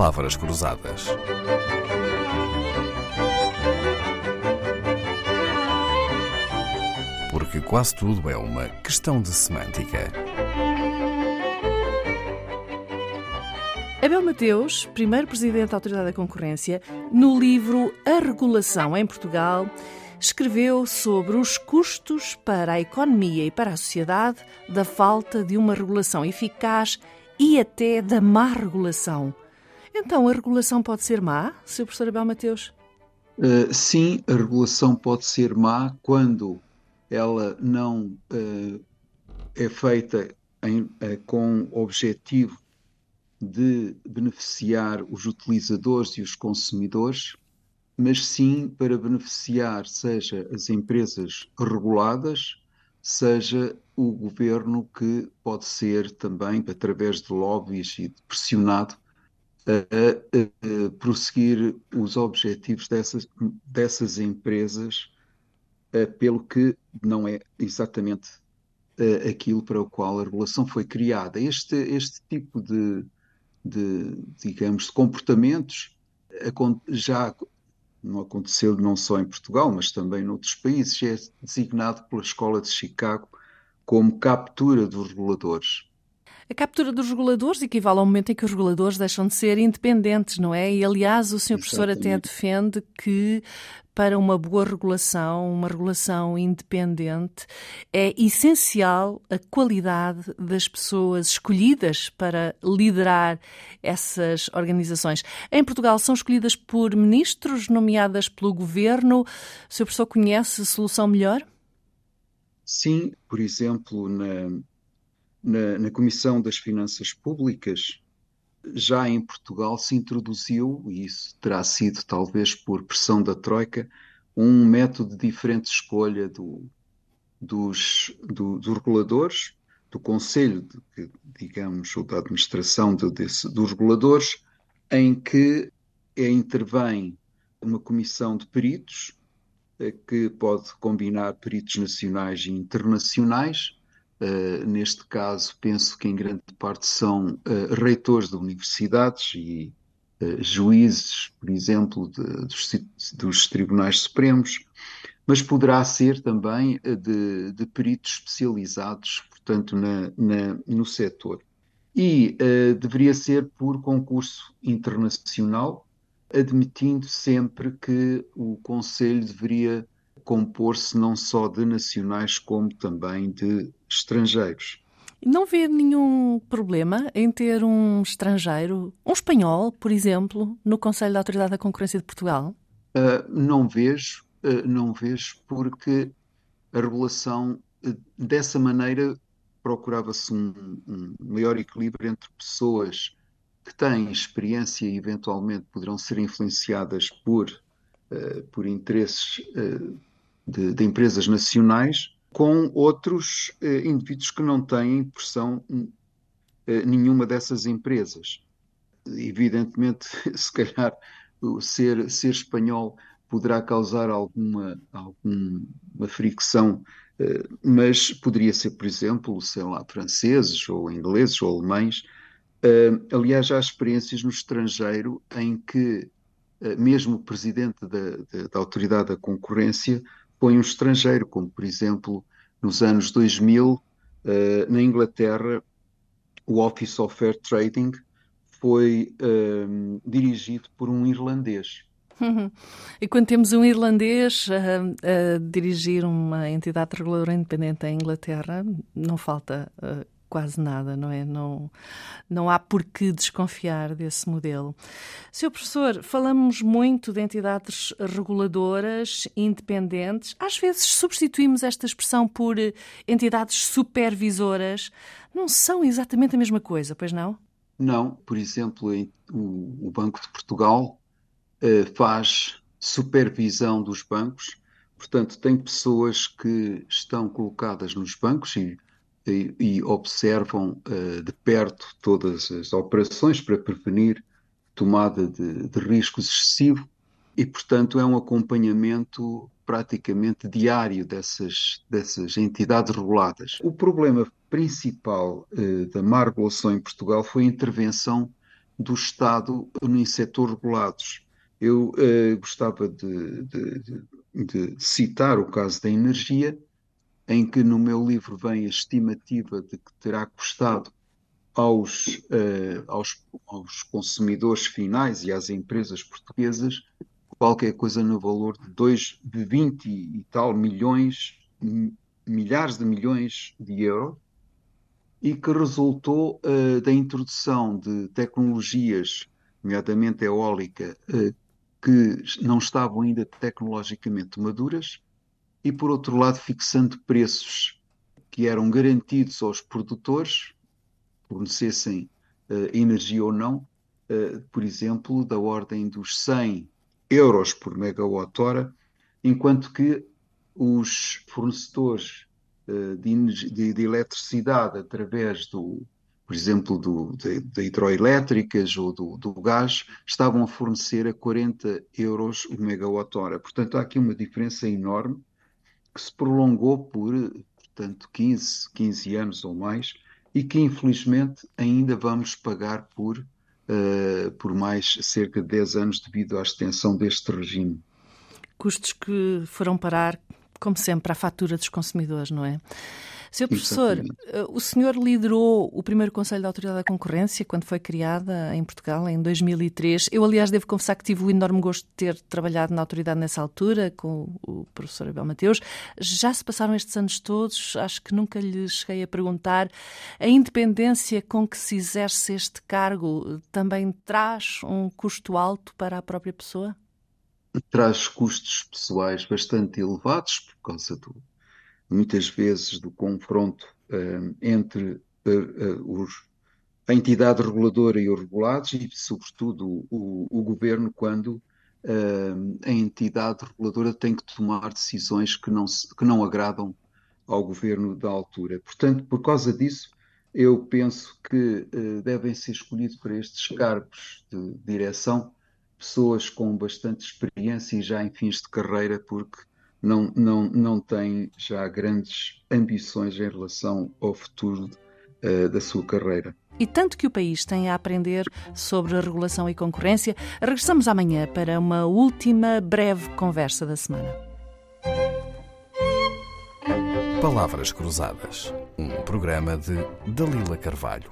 palavras cruzadas. Porque quase tudo é uma questão de semântica. Abel Mateus, primeiro presidente da Autoridade da Concorrência, no livro A Regulação em Portugal, escreveu sobre os custos para a economia e para a sociedade da falta de uma regulação eficaz e até da má regulação. Então, a regulação pode ser má, Sr. Professor Abel Mateus? Uh, sim, a regulação pode ser má quando ela não uh, é feita em, uh, com o objetivo de beneficiar os utilizadores e os consumidores, mas sim para beneficiar seja as empresas reguladas, seja o governo que pode ser também, através de lobbies e pressionado, a, a, prosseguir os objetivos dessas, dessas empresas, a, pelo que não é exatamente aquilo para o qual a regulação foi criada. Este, este tipo de, de, digamos, de comportamentos já não aconteceu não só em Portugal, mas também noutros países, é designado pela Escola de Chicago como captura dos reguladores. A captura dos reguladores equivale ao momento em que os reguladores deixam de ser independentes, não é? E, aliás, o Sr. Professor até defende que para uma boa regulação, uma regulação independente, é essencial a qualidade das pessoas escolhidas para liderar essas organizações. Em Portugal são escolhidas por ministros, nomeadas pelo governo. O Sr. Professor conhece a solução melhor? Sim, por exemplo, na, na, na Comissão das Finanças Públicas, já em Portugal se introduziu, e isso terá sido talvez por pressão da Troika, um método diferente de escolha do, dos, do, dos reguladores, do Conselho, de, digamos, ou da administração de, desse, dos reguladores, em que é, intervém uma comissão de peritos, eh, que pode combinar peritos nacionais e internacionais, Uh, neste caso, penso que em grande parte são uh, reitores de universidades e uh, juízes, por exemplo, de, dos, dos, tribunais supremos, mas poderá ser também de, de, peritos especializados, portanto, na, na, no setor. E deveria ser por concurso internacional, admitindo sempre que o Conselho deveria compor-se não só de nacionais como também de estrangeiros. Não vê nenhum problema em ter um estrangeiro, um espanhol, por exemplo, no Conselho da Autoridade da Concorrência de Portugal? Uh, não vejo, uh, não vejo, porque a regulação uh, dessa maneira procurava-se um, um, maior equilíbrio entre pessoas que têm experiência e eventualmente poderão ser influenciadas por, por interesses de, de empresas nacionais com outros eh, indivíduos que não têm pressão eh, nenhuma dessas empresas. Evidentemente, se calhar ser, ser espanhol poderá causar alguma, alguma fricção, eh, mas poderia ser, por exemplo, sei lá, franceses ou ingleses ou alemães. Aliás, há experiências no estrangeiro em que mesmo o presidente da, da, da autoridade da concorrência põe um estrangeiro, como por exemplo nos anos 2000, uh, eh, na Inglaterra, o Office of Fair Trading foi uh, dirigido por um irlandês. E quando temos um irlandês a, a, dirigir uma entidade reguladora independente em Inglaterra, não falta uh, quase nada, não é? Não, não há por que desconfiar desse modelo. Senhor professor, falamos muito de entidades reguladoras independentes. Às vezes substituímos esta expressão por entidades supervisoras. Não são exatamente a mesma coisa, pois não? Não. Por exemplo, o Banco de Portugal eh, faz supervisão dos bancos. Portanto, tem pessoas que estão colocadas nos bancos e e, e observam uh, de perto todas as operações para prevenir tomada de, de riscos excessivos e, portanto, é um acompanhamento praticamente diário dessas, dessas entidades reguladas. O problema principal uh, da má regulação em Portugal foi a intervenção do Estado em setor regulados. Eu uh, gostava de, de, de, de, citar o caso da energia, em que no meu livro vem a estimativa de que terá custado aos, uh, aos, aos consumidores finais e às empresas portuguesas qualquer coisa no valor de, dois, de 20 e tal milhões, milhares de milhões de euros, e que resultou uh, da introdução de tecnologias, nomeadamente eólica, uh, que não estavam ainda tecnologicamente maduras, e por outro lado fixando preços que eram garantidos aos produtores, fornecessem uh, energia ou não, por exemplo, da ordem dos 100 euros por megawatt-hora, enquanto que os fornecedores eh, de, de, de, eletricidade através do, por exemplo, do, de, de hidroelétricas ou do, do, gás, estavam a fornecer a 40 euros o megawatt-hora. Portanto, há aqui uma diferença enorme que se prolongou por, portanto, 15, 15 anos ou mais e que, infelizmente, ainda vamos pagar por, uh, por mais cerca de 10 anos devido à extensão deste regime. Custos que foram parar como sempre, à fatura dos consumidores, não é? Sr. Professor, Exatamente. Eh, o senhor liderou o primeiro Conselho da Autoridade da Concorrência quando foi criada em Portugal, em 2003. Eu, aliás, devo confessar que tive o enorme gosto de ter trabalhado na autoridade nessa altura, com o professor Abel Mateus. Já se passaram estes anos todos, acho que nunca lhe cheguei a perguntar. A independência com que se exerce este cargo também traz um custo alto para a própria pessoa? traz custos pessoais bastante elevados por causa do, muitas vezes do confronto uh, entre uh, uh, os, a entidade reguladora e os regulados e, sobretudo, o, o governo quando a entidade reguladora tem que tomar decisões que não, se, que não agradam ao governo da altura. Portanto, por causa disso, eu penso que devem ser escolhidos para estes cargos de direção pessoas com bastante experiência e já em fins de carreira, porque não, não, não têm já grandes ambições em relação ao futuro uh, da sua carreira. E tanto que o país tem a aprender sobre a regulação e concorrência, regressamos amanhã para uma última breve conversa da semana. Palavras Cruzadas, um programa de Dalila Carvalho.